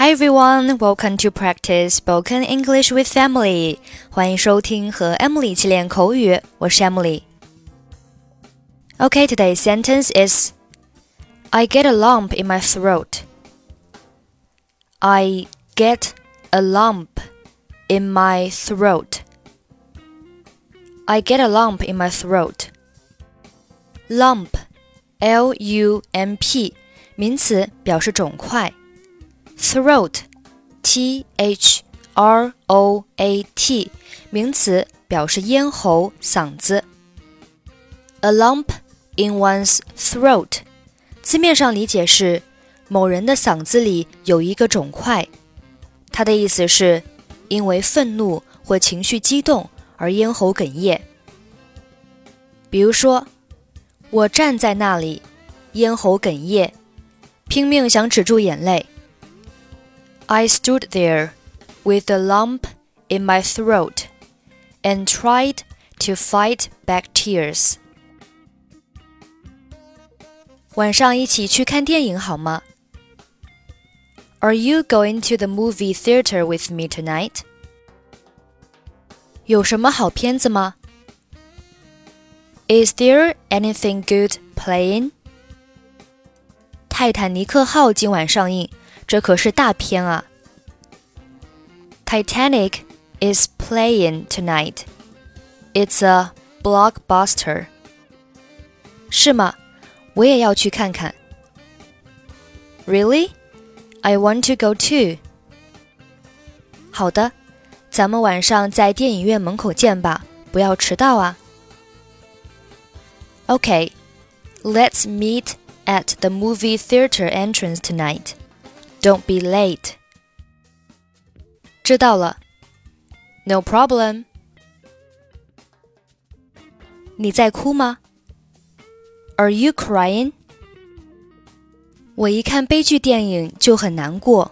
Hi everyone, welcome to practice spoken English with Emily. 欢迎收听和 Emily 一起练口语，我是 Emily。Okay, today's sentence is I get a lump in my throat. I get a lump in my throat. I get a lump in my throat. Lump, L U M P, 名词，表示肿块。 Throat, t h r o a t，名词，表示咽喉、嗓子。A lump in one's throat，字面上理解是某人的嗓子里有一个肿块。它的意思是因为愤怒或情绪激动而咽喉哽咽。比如说，我站在那里，咽喉哽咽，拼命想止住眼泪。I stood there with a lump in my throat and tried to fight back tears. 晚上一起去看电影好吗？Are you going to the movie theater with me tonight? 有什么好片子吗？Is there anything good playing? 泰坦尼克号今晚上映。 这可是大片啊！Titanic is playing tonight. It's a blockbuster. 是吗？我也要去看看。Really? I want to go too. 好的，咱们晚上在电影院门口见吧，不要迟到啊。Okay, let's meet at the movie theater entrance tonight. Don't be late. 知道了。No problem. 你在哭吗？Are you crying? 我一看悲剧电影就很难过。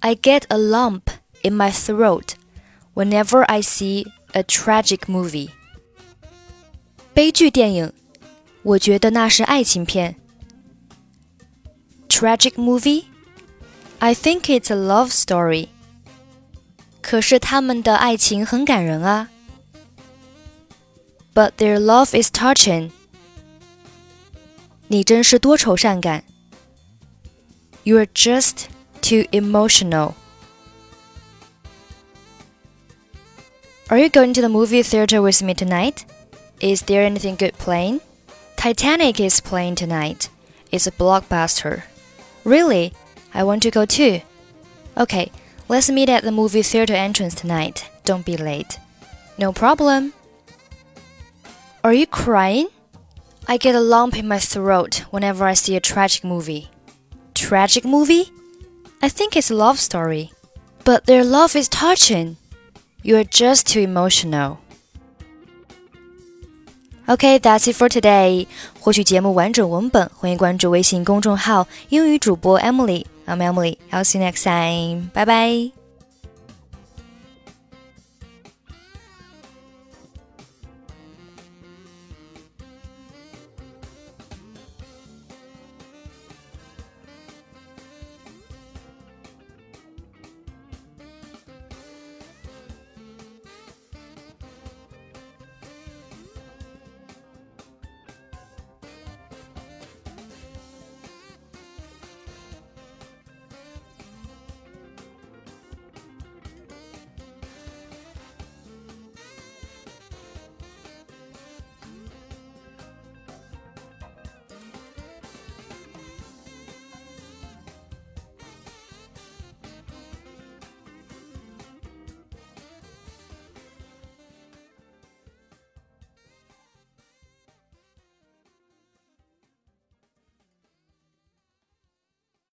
I get a lump in my throat whenever I see a tragic movie. 悲剧电影，我觉得那是爱情片。 tragic movie? I think it's a love story. 可是他们的爱情很感人啊。But their love is touching. 你真是多愁善感。You're just too emotional. Are you going to the movie theater with me tonight? Is there anything good playing? Titanic is playing tonight. It's a blockbuster. Really? I want to go too. Okay, let's meet at the movie theater entrance tonight. Don't be late. No problem. Are you crying? I get a lump in my throat whenever I see a tragic movie. Tragic movie? I think it's a love story. But their love is touching. You're just too emotional. OK, that's it for today. 获取节目完整文本，欢迎关注微信公众号“英语主播 Emily”。I'm Emily. I'll see you next time. Bye bye.